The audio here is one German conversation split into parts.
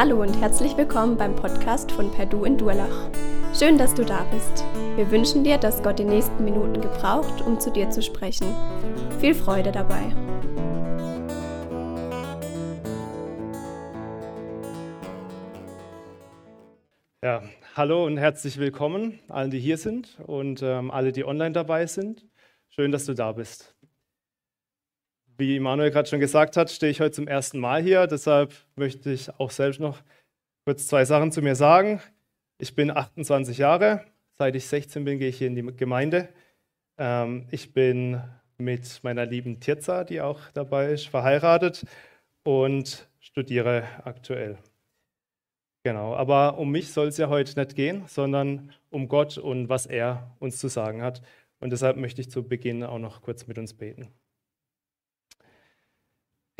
Hallo und herzlich willkommen beim Podcast von Perdu in Durlach. Schön, dass du da bist. Wir wünschen dir, dass Gott die nächsten Minuten gebraucht, um zu dir zu sprechen. Viel Freude dabei. Ja, hallo und herzlich willkommen allen, die hier sind und ähm, alle, die online dabei sind. Schön, dass du da bist. Wie Manuel gerade schon gesagt hat, stehe ich heute zum ersten Mal hier. Deshalb möchte ich auch selbst noch kurz zwei Sachen zu mir sagen. Ich bin 28 Jahre. Seit ich 16 bin, gehe ich hier in die Gemeinde. Ähm, ich bin mit meiner lieben Tirza, die auch dabei ist, verheiratet und studiere aktuell. Genau, aber um mich soll es ja heute nicht gehen, sondern um Gott und was er uns zu sagen hat. Und deshalb möchte ich zu Beginn auch noch kurz mit uns beten.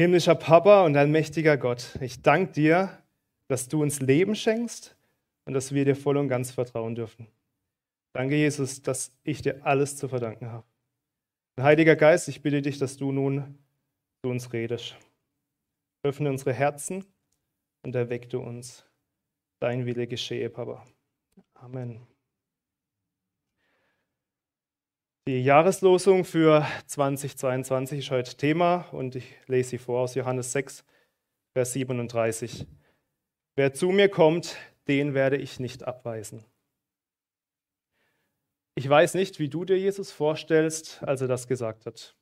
Himmlischer Papa und allmächtiger Gott, ich danke dir, dass du uns Leben schenkst und dass wir dir voll und ganz vertrauen dürfen. Danke, Jesus, dass ich dir alles zu verdanken habe. Heiliger Geist, ich bitte dich, dass du nun zu uns redest. Öffne unsere Herzen und erweckte uns. Dein Wille geschehe, Papa. Amen. Die Jahreslosung für 2022 ist heute Thema und ich lese sie vor aus Johannes 6, Vers 37. Wer zu mir kommt, den werde ich nicht abweisen. Ich weiß nicht, wie du dir Jesus vorstellst, als er das gesagt hat.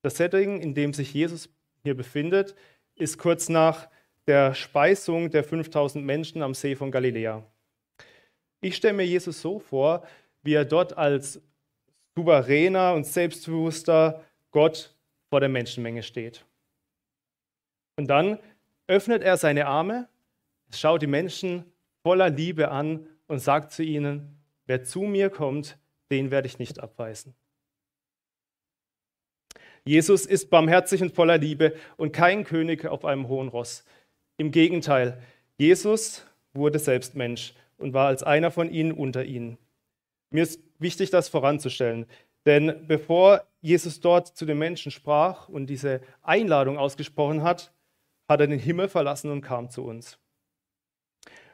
Das Setting, in dem sich Jesus hier befindet, ist kurz nach der Speisung der 5000 Menschen am See von Galiläa. Ich stelle mir Jesus so vor, wie er dort als souveräner und selbstbewusster Gott vor der Menschenmenge steht. Und dann öffnet er seine Arme, schaut die Menschen voller Liebe an und sagt zu ihnen, wer zu mir kommt, den werde ich nicht abweisen. Jesus ist barmherzig und voller Liebe und kein König auf einem hohen Ross. Im Gegenteil, Jesus wurde selbst Mensch und war als einer von ihnen unter ihnen. Mir ist wichtig, das voranzustellen. Denn bevor Jesus dort zu den Menschen sprach und diese Einladung ausgesprochen hat, hat er den Himmel verlassen und kam zu uns.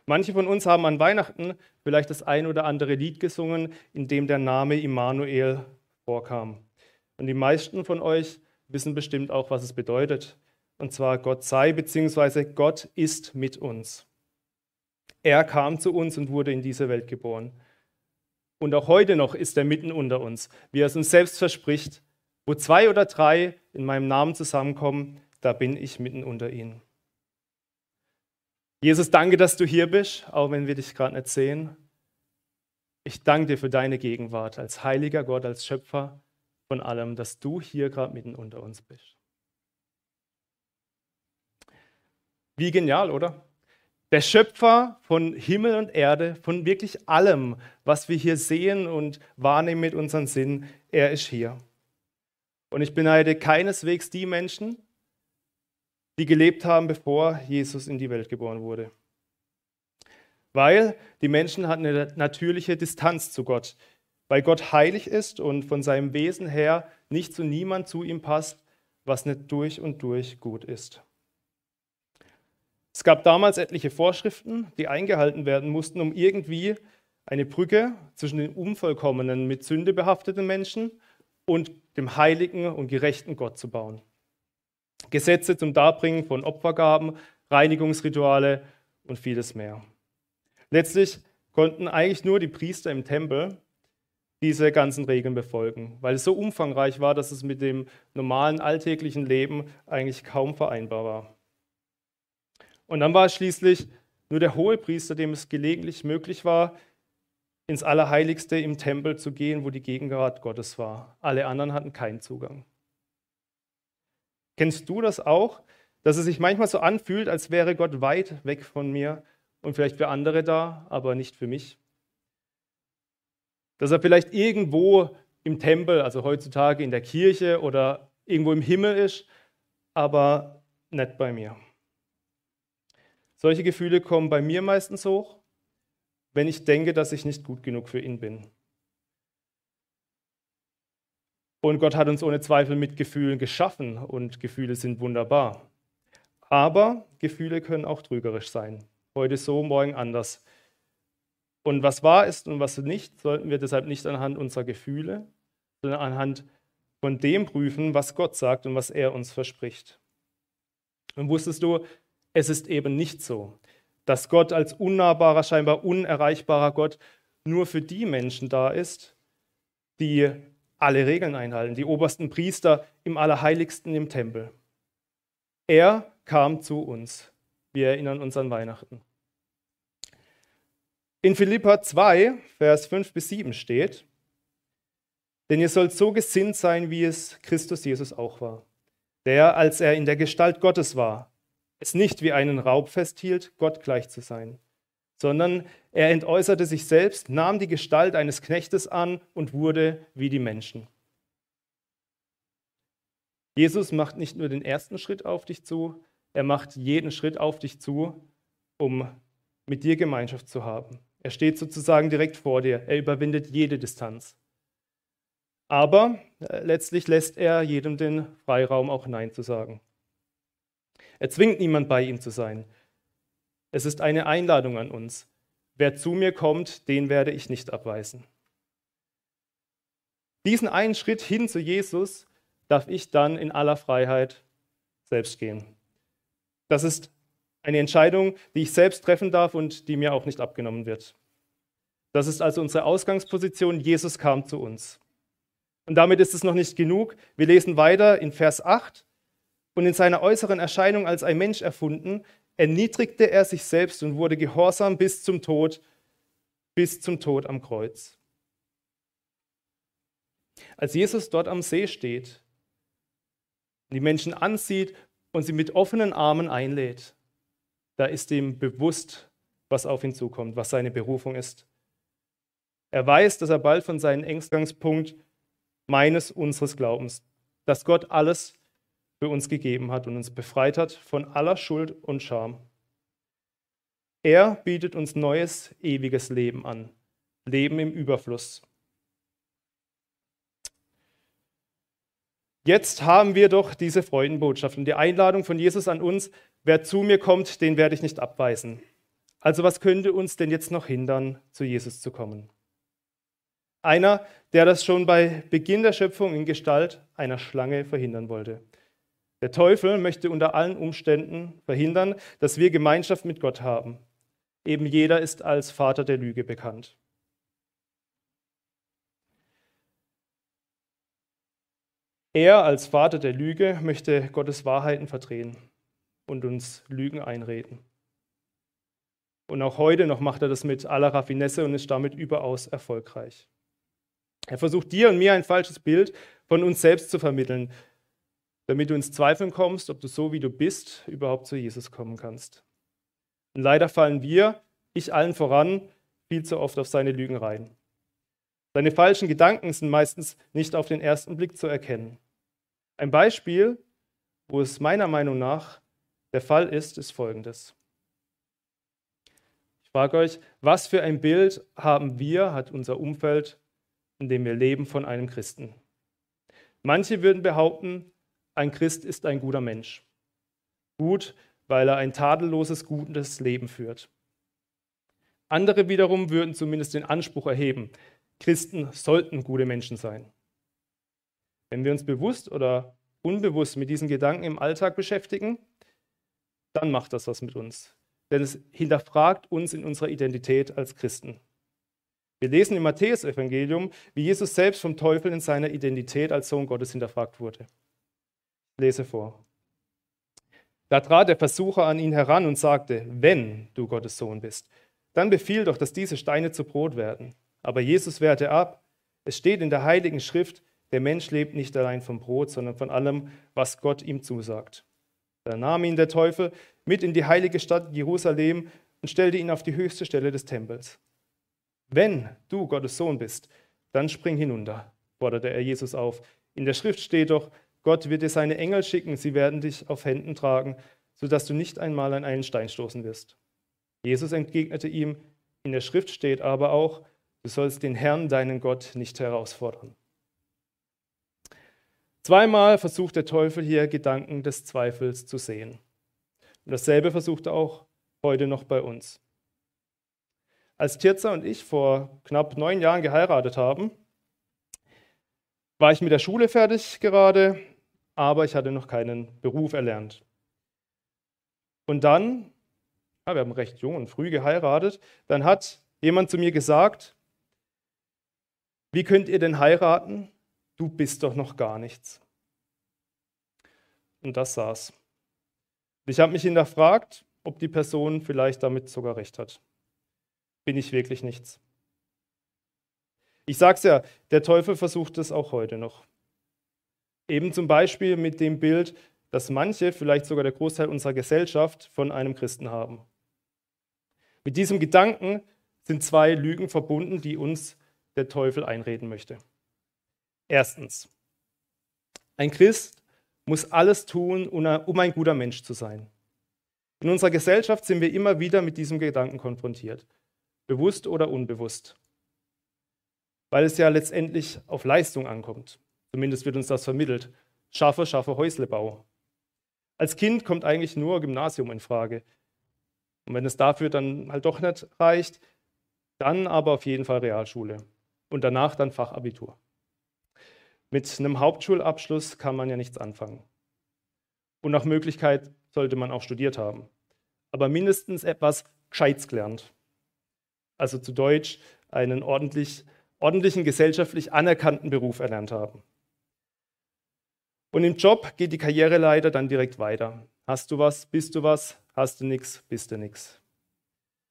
Manche von uns haben an Weihnachten vielleicht das ein oder andere Lied gesungen, in dem der Name Immanuel vorkam. Und die meisten von euch wissen bestimmt auch, was es bedeutet. Und zwar Gott sei bzw. Gott ist mit uns. Er kam zu uns und wurde in diese Welt geboren. Und auch heute noch ist er mitten unter uns, wie er es uns selbst verspricht. Wo zwei oder drei in meinem Namen zusammenkommen, da bin ich mitten unter ihnen. Jesus, danke, dass du hier bist, auch wenn wir dich gerade nicht sehen. Ich danke dir für deine Gegenwart als heiliger Gott, als Schöpfer von allem, dass du hier gerade mitten unter uns bist. Wie genial, oder? Der Schöpfer von Himmel und Erde, von wirklich allem, was wir hier sehen und wahrnehmen mit unseren Sinnen, er ist hier. Und ich beneide keineswegs die Menschen, die gelebt haben, bevor Jesus in die Welt geboren wurde. Weil die Menschen hatten eine natürliche Distanz zu Gott, weil Gott heilig ist und von seinem Wesen her nichts und niemand zu ihm passt, was nicht durch und durch gut ist. Es gab damals etliche Vorschriften, die eingehalten werden mussten, um irgendwie eine Brücke zwischen den unvollkommenen, mit Sünde behafteten Menschen und dem heiligen und gerechten Gott zu bauen. Gesetze zum Darbringen von Opfergaben, Reinigungsrituale und vieles mehr. Letztlich konnten eigentlich nur die Priester im Tempel diese ganzen Regeln befolgen, weil es so umfangreich war, dass es mit dem normalen alltäglichen Leben eigentlich kaum vereinbar war. Und dann war es schließlich nur der Hohepriester, dem es gelegentlich möglich war, ins Allerheiligste im Tempel zu gehen, wo die Gegenwart Gottes war. Alle anderen hatten keinen Zugang. Kennst du das auch, dass es sich manchmal so anfühlt, als wäre Gott weit weg von mir und vielleicht für andere da, aber nicht für mich? Dass er vielleicht irgendwo im Tempel, also heutzutage in der Kirche oder irgendwo im Himmel ist, aber nicht bei mir. Solche Gefühle kommen bei mir meistens hoch, wenn ich denke, dass ich nicht gut genug für ihn bin. Und Gott hat uns ohne Zweifel mit Gefühlen geschaffen und Gefühle sind wunderbar. Aber Gefühle können auch trügerisch sein. Heute so, morgen anders. Und was wahr ist und was nicht, sollten wir deshalb nicht anhand unserer Gefühle, sondern anhand von dem prüfen, was Gott sagt und was er uns verspricht. Und wusstest du, es ist eben nicht so, dass Gott als unnahbarer, scheinbar unerreichbarer Gott nur für die Menschen da ist, die alle Regeln einhalten, die obersten Priester im Allerheiligsten im Tempel. Er kam zu uns. Wir erinnern uns an Weihnachten. In Philippa 2, Vers 5 bis 7 steht, denn ihr sollt so gesinnt sein, wie es Christus Jesus auch war, der, als er in der Gestalt Gottes war, es nicht wie einen Raub festhielt, Gott gleich zu sein, sondern er entäußerte sich selbst, nahm die Gestalt eines Knechtes an und wurde wie die Menschen. Jesus macht nicht nur den ersten Schritt auf dich zu, er macht jeden Schritt auf dich zu, um mit dir Gemeinschaft zu haben. Er steht sozusagen direkt vor dir. Er überwindet jede Distanz. Aber äh, letztlich lässt er jedem den Freiraum, auch Nein zu sagen. Er zwingt niemand bei ihm zu sein. Es ist eine Einladung an uns. Wer zu mir kommt, den werde ich nicht abweisen. Diesen einen Schritt hin zu Jesus darf ich dann in aller Freiheit selbst gehen. Das ist eine Entscheidung, die ich selbst treffen darf und die mir auch nicht abgenommen wird. Das ist also unsere Ausgangsposition. Jesus kam zu uns. Und damit ist es noch nicht genug. Wir lesen weiter in Vers 8. Und in seiner äußeren Erscheinung als ein Mensch erfunden, erniedrigte er sich selbst und wurde gehorsam bis zum Tod, bis zum Tod am Kreuz. Als Jesus dort am See steht, die Menschen ansieht und sie mit offenen Armen einlädt, da ist ihm bewusst, was auf ihn zukommt, was seine Berufung ist. Er weiß, dass er bald von seinem Ängstgangspunkt meines, unseres Glaubens, dass Gott alles für uns gegeben hat und uns befreit hat von aller Schuld und Scham. Er bietet uns neues, ewiges Leben an. Leben im Überfluss. Jetzt haben wir doch diese Freudenbotschaft und die Einladung von Jesus an uns, wer zu mir kommt, den werde ich nicht abweisen. Also was könnte uns denn jetzt noch hindern, zu Jesus zu kommen? Einer, der das schon bei Beginn der Schöpfung in Gestalt einer Schlange verhindern wollte. Der Teufel möchte unter allen Umständen verhindern, dass wir Gemeinschaft mit Gott haben. Eben jeder ist als Vater der Lüge bekannt. Er als Vater der Lüge möchte Gottes Wahrheiten verdrehen und uns Lügen einreden. Und auch heute noch macht er das mit aller Raffinesse und ist damit überaus erfolgreich. Er versucht dir und mir ein falsches Bild von uns selbst zu vermitteln, damit du ins Zweifeln kommst, ob du so wie du bist überhaupt zu Jesus kommen kannst. Und leider fallen wir, ich allen voran, viel zu oft auf seine Lügen rein. Seine falschen Gedanken sind meistens nicht auf den ersten Blick zu erkennen. Ein Beispiel, wo es meiner Meinung nach der Fall ist, ist folgendes. Ich frage euch, was für ein Bild haben wir, hat unser Umfeld in dem wir leben, von einem Christen. Manche würden behaupten, ein Christ ist ein guter Mensch. Gut, weil er ein tadelloses, gutes Leben führt. Andere wiederum würden zumindest den Anspruch erheben, Christen sollten gute Menschen sein. Wenn wir uns bewusst oder unbewusst mit diesen Gedanken im Alltag beschäftigen, dann macht das was mit uns. Denn es hinterfragt uns in unserer Identität als Christen. Wir lesen im Matthäusevangelium, wie Jesus selbst vom Teufel in seiner Identität als Sohn Gottes hinterfragt wurde. Lese vor. Da trat der Versucher an ihn heran und sagte, wenn du Gottes Sohn bist, dann befiehl doch, dass diese Steine zu Brot werden. Aber Jesus wehrte ab. Es steht in der heiligen Schrift, der Mensch lebt nicht allein vom Brot, sondern von allem, was Gott ihm zusagt. Da nahm ihn der Teufel mit in die heilige Stadt Jerusalem und stellte ihn auf die höchste Stelle des Tempels. Wenn du Gottes Sohn bist, dann spring hinunter, forderte er Jesus auf. In der Schrift steht doch, Gott wird dir seine Engel schicken, sie werden dich auf Händen tragen, sodass du nicht einmal an einen Stein stoßen wirst. Jesus entgegnete ihm, in der Schrift steht aber auch, du sollst den Herrn, deinen Gott, nicht herausfordern. Zweimal versucht der Teufel hier Gedanken des Zweifels zu sehen. Und dasselbe versucht er auch heute noch bei uns. Als Tirza und ich vor knapp neun Jahren geheiratet haben, war ich mit der Schule fertig gerade, aber ich hatte noch keinen Beruf erlernt. Und dann, ja, wir haben recht jung und früh geheiratet, dann hat jemand zu mir gesagt, wie könnt ihr denn heiraten? Du bist doch noch gar nichts. Und das saß. Ich habe mich hinterfragt, ob die Person vielleicht damit sogar recht hat. Bin ich wirklich nichts? Ich sage es ja, der Teufel versucht es auch heute noch. Eben zum Beispiel mit dem Bild, dass manche, vielleicht sogar der Großteil unserer Gesellschaft, von einem Christen haben. Mit diesem Gedanken sind zwei Lügen verbunden, die uns der Teufel einreden möchte. Erstens, ein Christ muss alles tun, um ein guter Mensch zu sein. In unserer Gesellschaft sind wir immer wieder mit diesem Gedanken konfrontiert, bewusst oder unbewusst, weil es ja letztendlich auf Leistung ankommt. Zumindest wird uns das vermittelt. Schaffe, schaffe Häuslebau. Als Kind kommt eigentlich nur Gymnasium in Frage. Und wenn es dafür dann halt doch nicht reicht, dann aber auf jeden Fall Realschule und danach dann Fachabitur. Mit einem Hauptschulabschluss kann man ja nichts anfangen. Und nach Möglichkeit sollte man auch studiert haben. Aber mindestens etwas Gescheites gelernt. Also zu Deutsch einen ordentlich, ordentlichen, gesellschaftlich anerkannten Beruf erlernt haben. Und im Job geht die Karriereleiter dann direkt weiter. Hast du was, bist du was, hast du nichts, bist du nichts.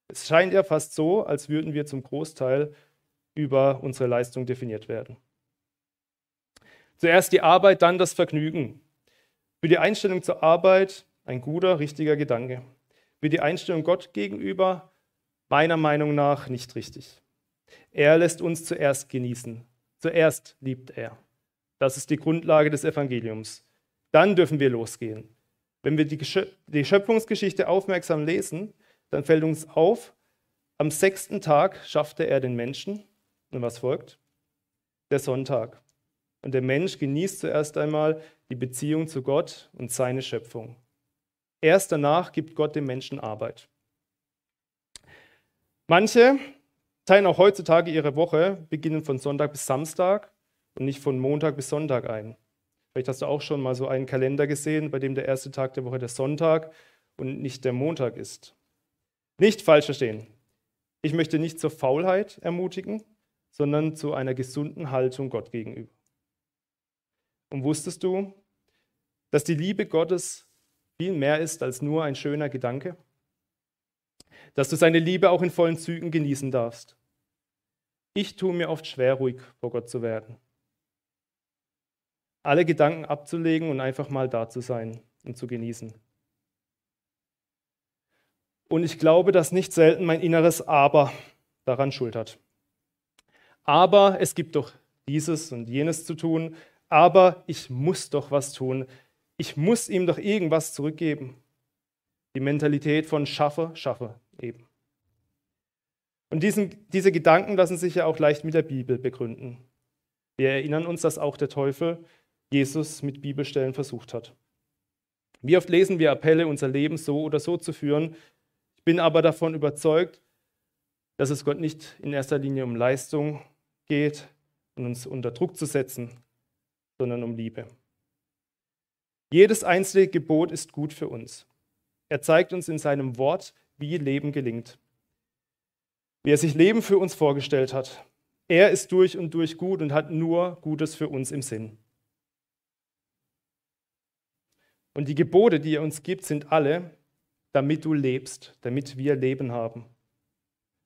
Es scheint ja fast so, als würden wir zum Großteil über unsere Leistung definiert werden. Zuerst die Arbeit, dann das Vergnügen. Für die Einstellung zur Arbeit ein guter, richtiger Gedanke. Für die Einstellung Gott gegenüber meiner Meinung nach nicht richtig. Er lässt uns zuerst genießen. Zuerst liebt er. Das ist die Grundlage des Evangeliums. Dann dürfen wir losgehen. Wenn wir die Schöpfungsgeschichte aufmerksam lesen, dann fällt uns auf, am sechsten Tag schaffte er den Menschen. Und was folgt? Der Sonntag. Und der Mensch genießt zuerst einmal die Beziehung zu Gott und seine Schöpfung. Erst danach gibt Gott dem Menschen Arbeit. Manche teilen auch heutzutage ihre Woche, beginnen von Sonntag bis Samstag und nicht von Montag bis Sonntag ein. Vielleicht hast du auch schon mal so einen Kalender gesehen, bei dem der erste Tag der Woche der Sonntag und nicht der Montag ist. Nicht falsch verstehen. Ich möchte nicht zur Faulheit ermutigen, sondern zu einer gesunden Haltung Gott gegenüber. Und wusstest du, dass die Liebe Gottes viel mehr ist als nur ein schöner Gedanke? Dass du seine Liebe auch in vollen Zügen genießen darfst? Ich tue mir oft schwer, ruhig vor Gott zu werden. Alle Gedanken abzulegen und einfach mal da zu sein und zu genießen. Und ich glaube, dass nicht selten mein inneres Aber daran schuld hat. Aber es gibt doch dieses und jenes zu tun, aber ich muss doch was tun. Ich muss ihm doch irgendwas zurückgeben. Die Mentalität von schaffe, schaffe eben. Und diesen, diese Gedanken lassen sich ja auch leicht mit der Bibel begründen. Wir erinnern uns, dass auch der Teufel Jesus mit Bibelstellen versucht hat. Wie oft lesen wir Appelle, unser Leben so oder so zu führen. Ich bin aber davon überzeugt, dass es Gott nicht in erster Linie um Leistung geht und uns unter Druck zu setzen, sondern um Liebe. Jedes einzelne Gebot ist gut für uns. Er zeigt uns in seinem Wort, wie Leben gelingt. Wie er sich Leben für uns vorgestellt hat. Er ist durch und durch gut und hat nur Gutes für uns im Sinn. Und die Gebote, die er uns gibt, sind alle, damit du lebst, damit wir Leben haben.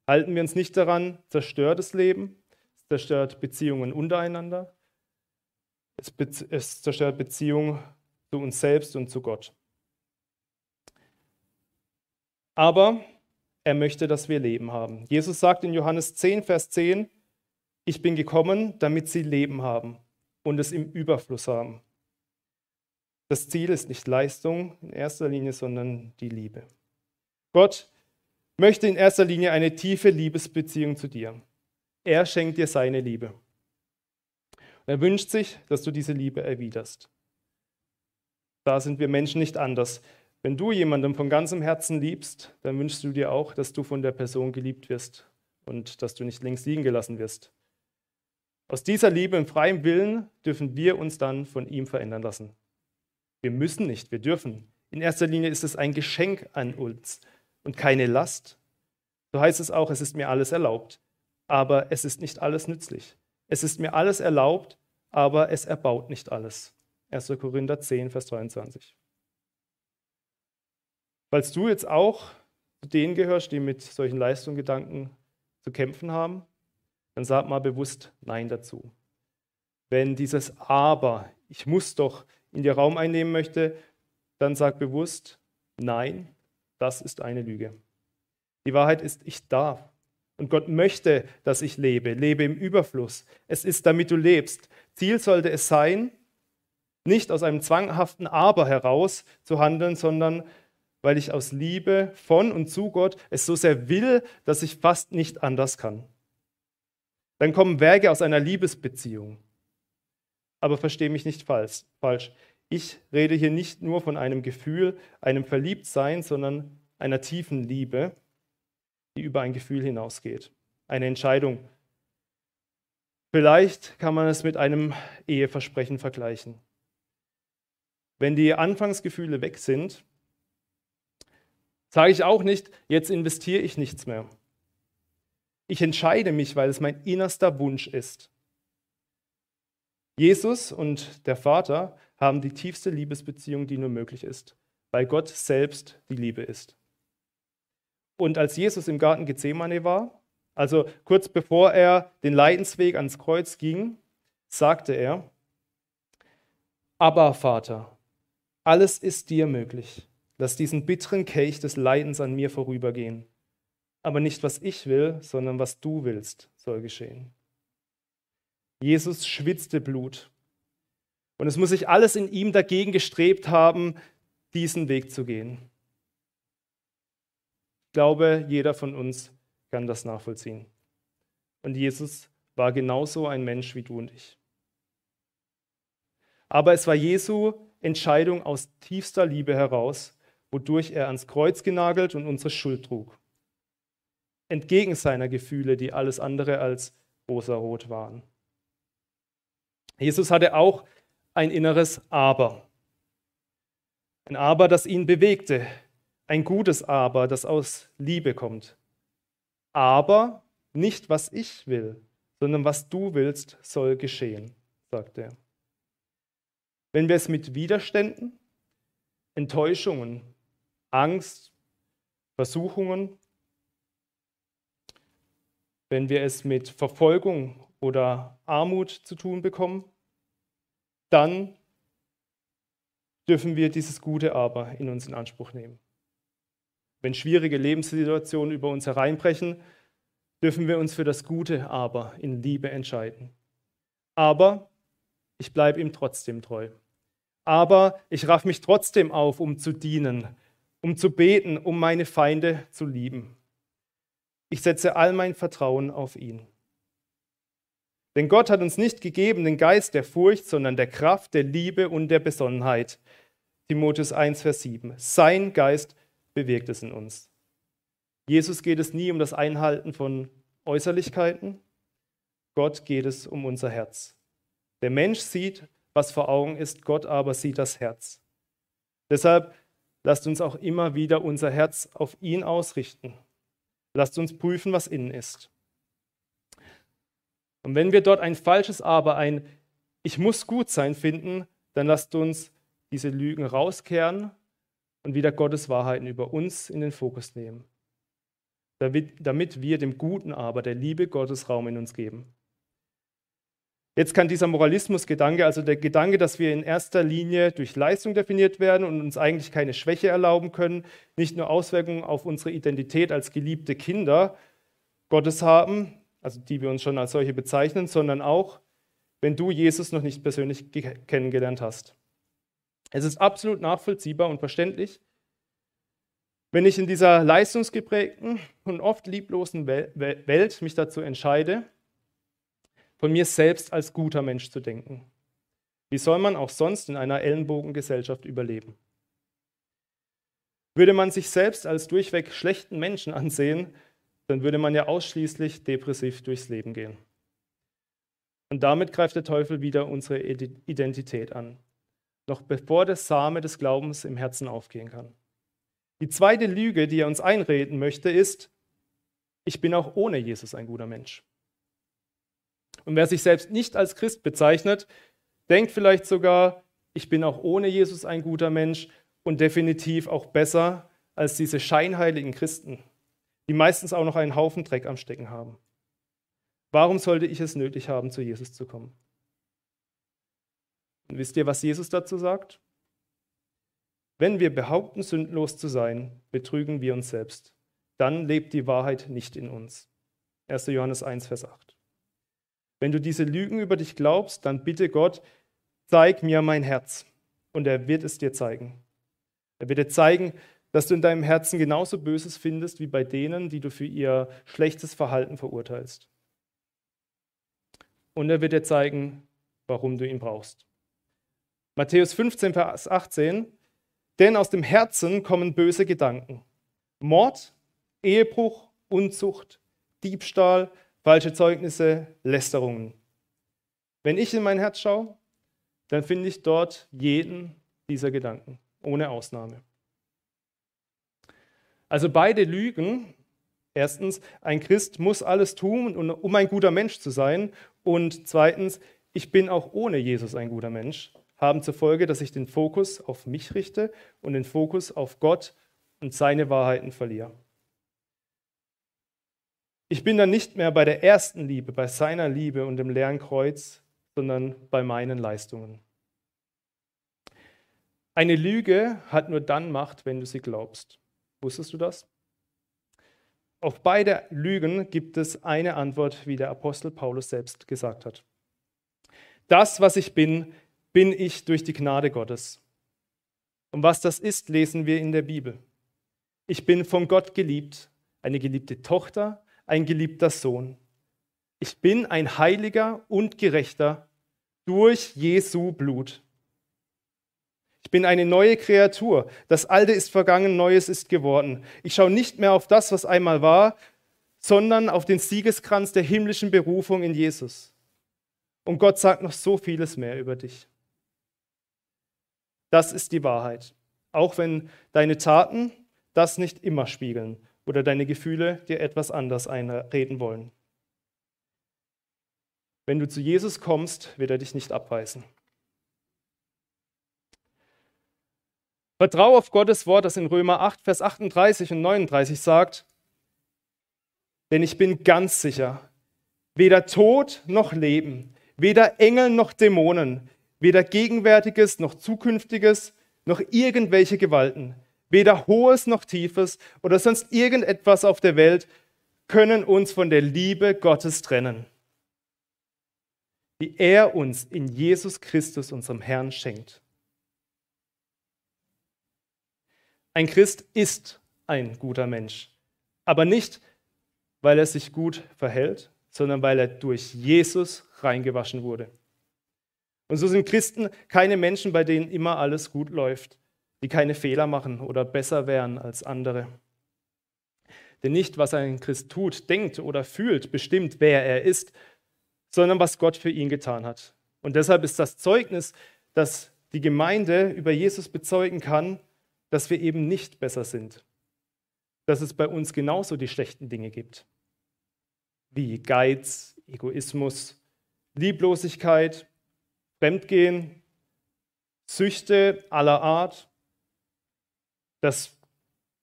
Halten wir uns nicht daran, zerstört das Leben, es zerstört Beziehungen untereinander, es, es zerstört Beziehungen zu uns selbst und zu Gott. Aber er möchte, dass wir Leben haben. Jesus sagt in Johannes 10, Vers 10, ich bin gekommen, damit sie Leben haben und es im Überfluss haben. Das Ziel ist nicht Leistung in erster Linie, sondern die Liebe. Gott möchte in erster Linie eine tiefe Liebesbeziehung zu dir. Er schenkt dir seine Liebe. Er wünscht sich, dass du diese Liebe erwiderst. Da sind wir Menschen nicht anders. Wenn du jemandem von ganzem Herzen liebst, dann wünschst du dir auch, dass du von der Person geliebt wirst und dass du nicht links liegen gelassen wirst. Aus dieser Liebe und freiem Willen dürfen wir uns dann von ihm verändern lassen. Wir müssen nicht, wir dürfen. In erster Linie ist es ein Geschenk an uns und keine Last. So heißt es auch, es ist mir alles erlaubt, aber es ist nicht alles nützlich. Es ist mir alles erlaubt, aber es erbaut nicht alles. 1. Korinther 10, Vers 23. Falls du jetzt auch zu denen gehörst, die mit solchen Leistungsgedanken zu kämpfen haben, dann sag mal bewusst Nein dazu. Wenn dieses Aber, ich muss doch, in dir Raum einnehmen möchte, dann sag bewusst Nein, das ist eine Lüge. Die Wahrheit ist, ich darf. Und Gott möchte, dass ich lebe, lebe im Überfluss. Es ist, damit du lebst. Ziel sollte es sein, nicht aus einem zwanghaften Aber heraus zu handeln, sondern weil ich aus Liebe von und zu Gott es so sehr will, dass ich fast nicht anders kann. Dann kommen Werke aus einer Liebesbeziehung. Aber verstehe mich nicht falsch. Ich rede hier nicht nur von einem Gefühl, einem Verliebtsein, sondern einer tiefen Liebe, die über ein Gefühl hinausgeht. Eine Entscheidung. Vielleicht kann man es mit einem Eheversprechen vergleichen. Wenn die Anfangsgefühle weg sind, sage ich auch nicht, jetzt investiere ich nichts mehr. Ich entscheide mich, weil es mein innerster Wunsch ist. Jesus und der Vater haben die tiefste Liebesbeziehung, die nur möglich ist, weil Gott selbst die Liebe ist. Und als Jesus im Garten Gethsemane war, also kurz bevor er den Leidensweg ans Kreuz ging, sagte er, aber Vater, alles ist dir möglich. Lass diesen bitteren Kelch des Leidens an mir vorübergehen. Aber nicht was ich will, sondern was du willst, soll geschehen. Jesus schwitzte Blut. Und es muss sich alles in ihm dagegen gestrebt haben, diesen Weg zu gehen. Ich glaube, jeder von uns kann das nachvollziehen. Und Jesus war genauso ein Mensch wie du und ich. Aber es war Jesu Entscheidung aus tiefster Liebe heraus, wodurch er ans Kreuz genagelt und unsere Schuld trug entgegen seiner Gefühle, die alles andere als rosarot waren. Jesus hatte auch ein inneres Aber. Ein Aber, das ihn bewegte. Ein gutes Aber, das aus Liebe kommt. Aber nicht, was ich will, sondern was du willst, soll geschehen, sagt er. Wenn wir es mit Widerständen, Enttäuschungen, Angst, Versuchungen wenn wir es mit Verfolgung oder Armut zu tun bekommen, dann dürfen wir dieses gute Aber in uns in Anspruch nehmen. Wenn schwierige Lebenssituationen über uns hereinbrechen, dürfen wir uns für das gute Aber in Liebe entscheiden. Aber ich bleibe ihm trotzdem treu. Aber ich raff mich trotzdem auf, um zu dienen, um zu beten, um meine Feinde zu lieben. Ich setze all mein Vertrauen auf ihn. Denn Gott hat uns nicht gegeben den Geist der Furcht, sondern der Kraft, der Liebe und der Besonnenheit. Timotheus 1, Vers 7. Sein Geist bewirkt es in uns. Jesus geht es nie um das Einhalten von Äußerlichkeiten. Gott geht es um unser Herz. Der Mensch sieht, was vor Augen ist, Gott aber sieht das Herz. Deshalb lasst uns auch immer wieder unser Herz auf ihn ausrichten. Lasst uns prüfen, was innen ist. Und wenn wir dort ein falsches Aber, ein Ich muss gut sein finden, dann lasst uns diese Lügen rauskehren und wieder Gottes Wahrheiten über uns in den Fokus nehmen, damit, wir dem guten Aber, der Liebe Gottes Raum in uns geben. Jetzt kann dieser Moralismusgedanke, also der Gedanke, dass wir in erster Linie durch Leistung definiert werden und uns eigentlich keine Schwäche erlauben können, nicht nur Auswirkungen auf unsere Identität als geliebte Kinder Gottes haben, also die wir uns schon als solche bezeichnen, sondern auch, wenn du Jesus noch nicht persönlich kennengelernt hast. Es ist absolut nachvollziehbar und verständlich, wenn ich in dieser leistungsgeprägten und oft lieblosen Welt mich dazu entscheide, von mir selbst als guter Mensch zu denken. Wie soll man auch sonst in einer Ellenbogengesellschaft überleben? Würde man sich selbst als durchweg schlechten Menschen ansehen, dann würde man ja ausschließlich depressiv durchs Leben gehen. Und damit greift der Teufel wieder unsere Identität an, noch bevor der Same des Glaubens im Herzen aufgehen kann. Die zweite Lüge, die er uns einreden möchte, ist, ich bin auch ohne Jesus ein guter Mensch. Und wer sich selbst nicht als Christ bezeichnet, denkt vielleicht sogar, ich bin auch ohne Jesus ein guter Mensch und definitiv auch besser als diese scheinheiligen Christen, die meistens auch noch einen Haufen Dreck am Stecken haben. Warum sollte ich es nötig haben, zu Jesus zu kommen? Und wisst ihr, was Jesus dazu sagt? Wenn wir behaupten, sündlos zu sein, betrügen wir uns selbst. Dann lebt die Wahrheit nicht in uns. 1. Johannes 1, Vers 8. Wenn du diese Lügen über dich glaubst, dann bitte Gott, zeig mir mein Herz. Und er wird es dir zeigen. Er wird dir zeigen, dass du in deinem Herzen genauso Böses findest wie bei denen, die du für ihr schlechtes Verhalten verurteilst. Und er wird dir zeigen, warum du ihn brauchst. Matthäus 15, Vers 18. Denn aus dem Herzen kommen böse Gedanken. Mord, Ehebruch, Unzucht, Diebstahl, falsche Zeugnisse, Lästerungen. Wenn ich in mein Herz schaue, dann finde ich dort jeden dieser Gedanken, ohne Ausnahme. Also beide Lügen. Erstens, ein Christ muss alles tun, um ein guter Mensch zu sein. Und zweitens, ich bin auch ohne Jesus ein guter Mensch, haben zur Folge, dass ich den Fokus auf mich richte und den Fokus auf Gott und seine Wahrheiten verliere. Ich bin dann nicht mehr bei der ersten Liebe, bei seiner Liebe und dem leeren Kreuz, sondern bei meinen Leistungen. Eine Lüge hat nur dann Macht, wenn du sie glaubst. Wusstest du das? Auf beide Lügen gibt es eine Antwort, wie der Apostel Paulus selbst gesagt hat. Das, was ich bin, bin ich durch die Gnade Gottes. Und was das ist, lesen wir in der Bibel. Ich bin von Gott geliebt, eine geliebte Tochter, ein geliebter Sohn. Ich bin ein heiliger und gerechter durch Jesu Blut. Ich bin eine neue Kreatur. Das Alte ist vergangen, Neues ist geworden. Ich schaue nicht mehr auf das, was einmal war, sondern auf den Siegeskranz der himmlischen Berufung in Jesus. Und Gott sagt noch so vieles mehr über dich. Das ist die Wahrheit. Auch wenn deine Taten das nicht immer spiegeln oder deine Gefühle dir etwas anders einreden wollen. Wenn du zu Jesus kommst, wird er dich nicht abweisen. Vertraue auf Gottes Wort, das in Römer 8, Vers 38 und 39 sagt, denn ich bin ganz sicher, weder Tod noch Leben, weder Engel noch Dämonen, weder Gegenwärtiges noch Zukünftiges, noch irgendwelche Gewalten, weder Hohes noch Tiefes oder sonst irgendetwas auf der Welt können uns von der Liebe Gottes trennen, die er uns in Jesus Christus, unserem Herrn, schenkt. Ein Christ ist ein guter Mensch, aber nicht, weil er sich gut verhält, sondern weil er durch Jesus reingewaschen wurde. Und so sind Christen keine Menschen, bei denen immer alles gut läuft, die keine Fehler machen oder besser wären als andere. Denn nicht, was ein Christ tut, denkt oder fühlt, bestimmt, wer er ist, sondern was Gott für ihn getan hat. Und deshalb ist das Zeugnis, das die Gemeinde über Jesus bezeugen kann, dass wir eben nicht besser sind. Dass es bei uns genauso die schlechten Dinge gibt. Wie Geiz, Egoismus, Lieblosigkeit, Fremdgehen, Süchte aller Art, dass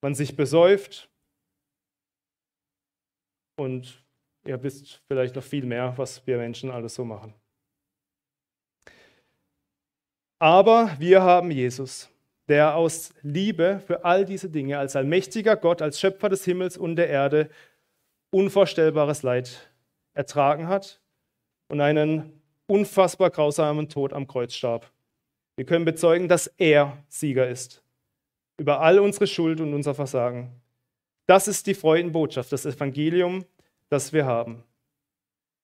man sich besäuft und ihr wisst vielleicht noch viel mehr, was wir Menschen alles so machen. Aber wir haben Jesus der aus Liebe für all diese Dinge als allmächtiger Gott, als Schöpfer des Himmels und der Erde unvorstellbares Leid ertragen hat und einen unfassbar grausamen Tod am Kreuz starb. Wir können bezeugen, dass er Sieger ist über all unsere Schuld und unser Versagen. Das ist die Freudenbotschaft, das Evangelium, das wir haben.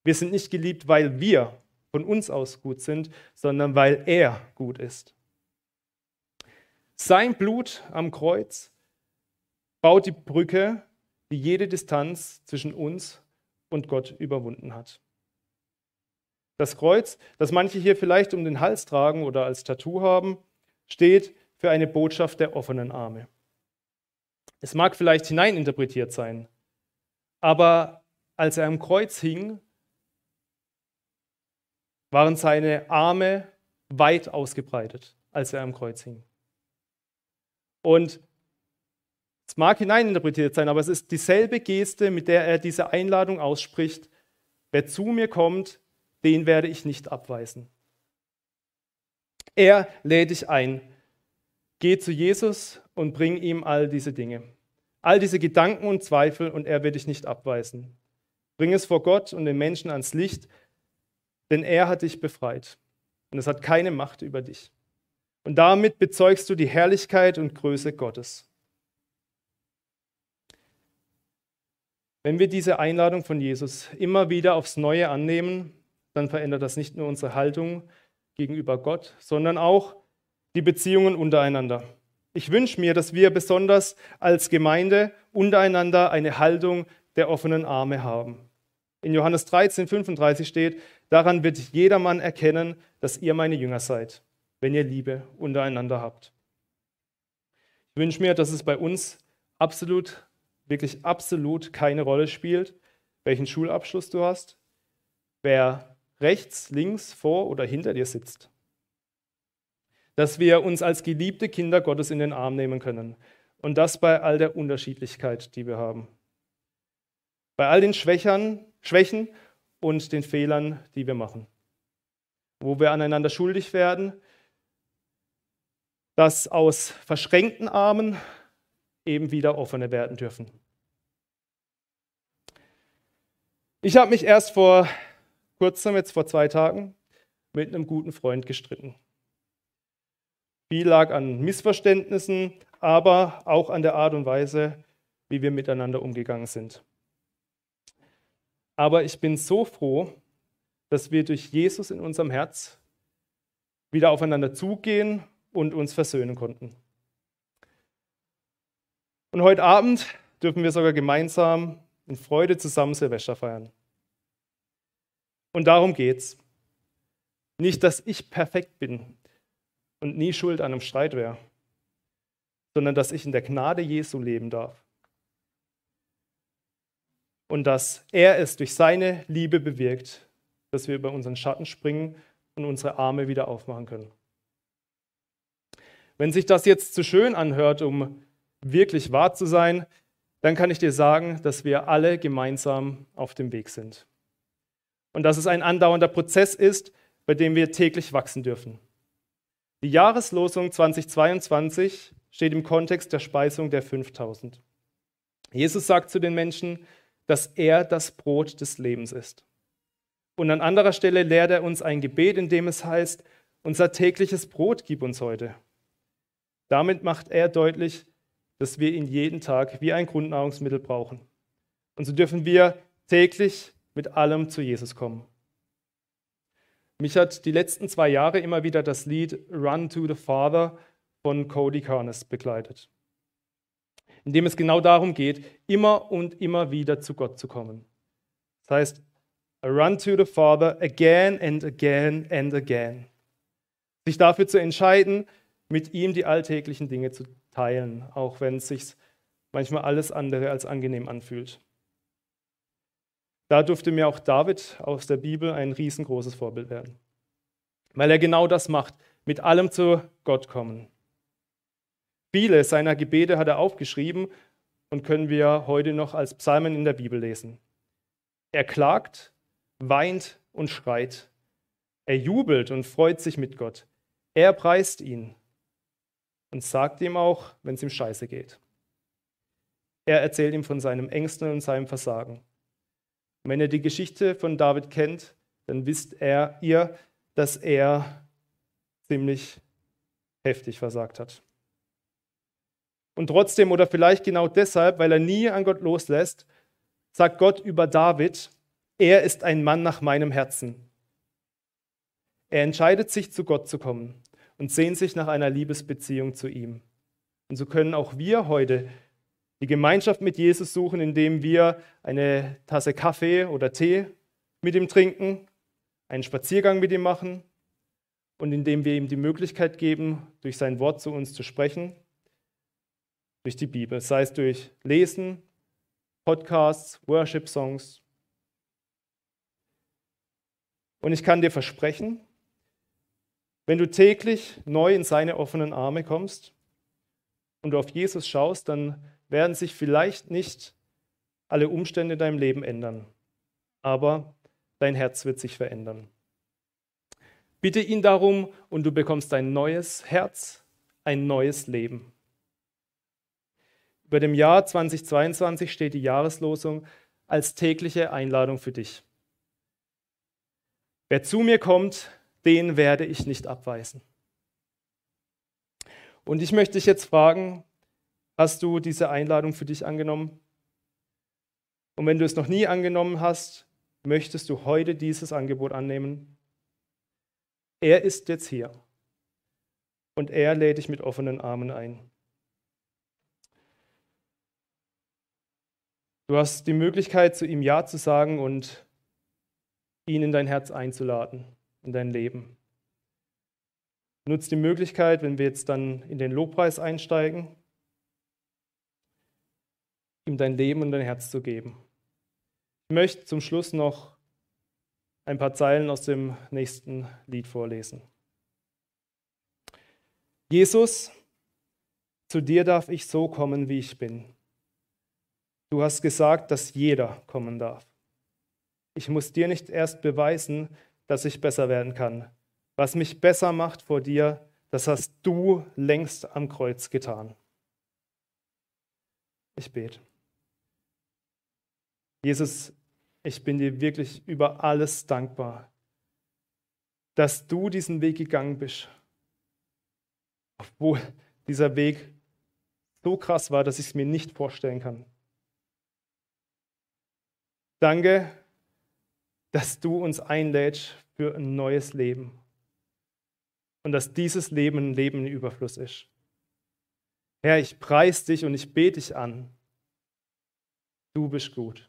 Wir sind nicht geliebt, weil wir von uns aus gut sind, sondern weil er gut ist. Sein Blut am Kreuz baut die Brücke, die jede Distanz zwischen uns und Gott überwunden hat. Das Kreuz, das manche hier vielleicht um den Hals tragen oder als Tattoo haben, steht für eine Botschaft der offenen Arme. Es mag vielleicht hineininterpretiert sein, aber als er am Kreuz hing, waren seine Arme weit ausgebreitet, als er am Kreuz hing. Und es mag hineininterpretiert sein, aber es ist dieselbe Geste, mit der er diese Einladung ausspricht. Wer zu mir kommt, den werde ich nicht abweisen. Er lädt dich ein. Geh zu Jesus und bring ihm all diese Dinge. All diese Gedanken und Zweifel und er wird dich nicht abweisen. Bring es vor Gott und den Menschen ans Licht, denn er hat dich befreit und es hat keine Macht über dich. Und damit bezeugst du die Herrlichkeit und Größe Gottes. Wenn wir diese Einladung von Jesus immer wieder aufs Neue annehmen, dann verändert das nicht nur unsere Haltung gegenüber Gott, sondern auch die Beziehungen untereinander. Ich wünsche mir, dass wir besonders als Gemeinde untereinander eine Haltung der offenen Arme haben. In Johannes 13, 35 steht, daran wird jedermann erkennen, dass ihr meine Jünger seid, wenn ihr Liebe untereinander habt. Ich wünsche mir, dass es bei uns absolut, wirklich absolut keine Rolle spielt, welchen Schulabschluss du hast, wer rechts, links, vor oder hinter dir sitzt. Dass wir uns als geliebte Kinder Gottes in den Arm nehmen können. Und das bei all der Unterschiedlichkeit, die wir haben. Bei all den Schwächern, Schwächen und den Fehlern, die wir machen. Wo wir aneinander schuldig werden, dass aus verschränkten Armen eben wieder offene werden dürfen. Ich habe mich erst vor kurzem, jetzt vor zwei Tagen, mit einem guten Freund gestritten. Viel lag an Missverständnissen, aber auch an der Art und Weise, wie wir miteinander umgegangen sind. Aber ich bin so froh, dass wir durch Jesus in unserem Herz wieder aufeinander zugehen und uns versöhnen konnten. Und heute Abend dürfen wir sogar gemeinsam in Freude zusammen Silvester feiern. Und darum geht's. Nicht, dass ich perfekt bin und nie schuld an einem Streit wäre, sondern dass ich in der Gnade Jesu leben darf und dass er es durch seine Liebe bewirkt, dass wir über unseren Schatten springen und unsere Arme wieder aufmachen können. Wenn sich das jetzt zu schön anhört, um wirklich wahr zu sein, dann kann ich dir sagen, dass wir alle gemeinsam auf dem Weg sind. Und dass es ein andauernder Prozess ist, bei dem wir täglich wachsen dürfen. Die Jahreslosung 2022 steht im Kontext der Speisung der 5000. Jesus sagt zu den Menschen, dass er das Brot des Lebens ist. Und an anderer Stelle lehrt er uns ein Gebet, in dem es heißt, unser tägliches Brot gib uns heute. Damit macht er deutlich, dass wir ihn jeden Tag wie ein Grundnahrungsmittel brauchen. Und so dürfen wir täglich mit allem zu Jesus kommen. Mich hat die letzten zwei Jahre immer wieder das Lied Run to the Father von Cody Carnes begleitet in dem es genau darum geht, immer und immer wieder zu Gott zu kommen. Das heißt, I run to the Father again and again and again. Sich dafür zu entscheiden, mit ihm die alltäglichen Dinge zu teilen, auch wenn es sich manchmal alles andere als angenehm anfühlt. Da durfte mir auch David aus der Bibel ein riesengroßes Vorbild werden, weil er genau das macht, mit allem zu Gott kommen. Viele seiner Gebete hat er aufgeschrieben und können wir heute noch als Psalmen in der Bibel lesen. Er klagt, weint und schreit. Er jubelt und freut sich mit Gott. Er preist ihn und sagt ihm auch, wenn es ihm scheiße geht. Er erzählt ihm von seinem Ängsten und seinem Versagen. Und wenn ihr die Geschichte von David kennt, dann wisst er, ihr, dass er ziemlich heftig versagt hat. Und trotzdem oder vielleicht genau deshalb, weil er nie an Gott loslässt, sagt Gott über David, er ist ein Mann nach meinem Herzen. Er entscheidet sich, zu Gott zu kommen und sehnt sich nach einer Liebesbeziehung zu ihm. Und so können auch wir heute Die Gemeinschaft mit Jesus suchen, indem wir eine Tasse Kaffee oder Tee mit ihm trinken, einen Spaziergang mit ihm machen und indem wir ihm die Möglichkeit geben, durch sein Wort zu uns zu sprechen, durch die Bibel, sei es durch Lesen, Podcasts, Worship-Songs. Und ich kann dir versprechen, wenn du täglich neu in seine offenen Arme kommst und du auf Jesus schaust, dann werden sich vielleicht nicht alle Umstände in deinem Leben ändern, aber dein Herz wird sich verändern. Bitte ihn darum und du bekommst ein neues Herz, ein neues Leben. Über dem Jahr 2022 steht die Jahreslosung als tägliche Einladung für dich. Wer zu mir kommt, den werde ich nicht abweisen. Und ich möchte dich jetzt fragen, hast du diese Einladung für dich angenommen? Und wenn du es noch nie angenommen hast, möchtest du heute dieses Angebot annehmen? Er ist jetzt hier und er lädt dich mit offenen Armen ein. Du hast die Möglichkeit, zu ihm Ja zu sagen und ihn in dein Herz einzuladen, in dein Leben. Nutz die Möglichkeit, wenn wir jetzt dann in den Lobpreis einsteigen, ihm dein Leben und dein Herz zu geben. Ich möchte zum Schluss noch ein paar Zeilen aus dem nächsten Lied vorlesen. Jesus, zu dir darf ich so kommen, wie ich bin. Du hast gesagt, dass jeder kommen darf. Ich muss dir nicht erst beweisen, dass ich besser werden kann. Was mich besser macht vor dir, das hast du längst am Kreuz getan. Ich bete. Jesus, ich bin dir wirklich über alles dankbar, dass du diesen Weg gegangen bist, obwohl dieser Weg so krass war, dass ich es mir nicht vorstellen kann. Danke, dass du uns einlädst für ein neues Leben und dass dieses Leben ein Leben in Überfluss ist. Herr, ich preise dich und ich bete dich an. Du bist gut.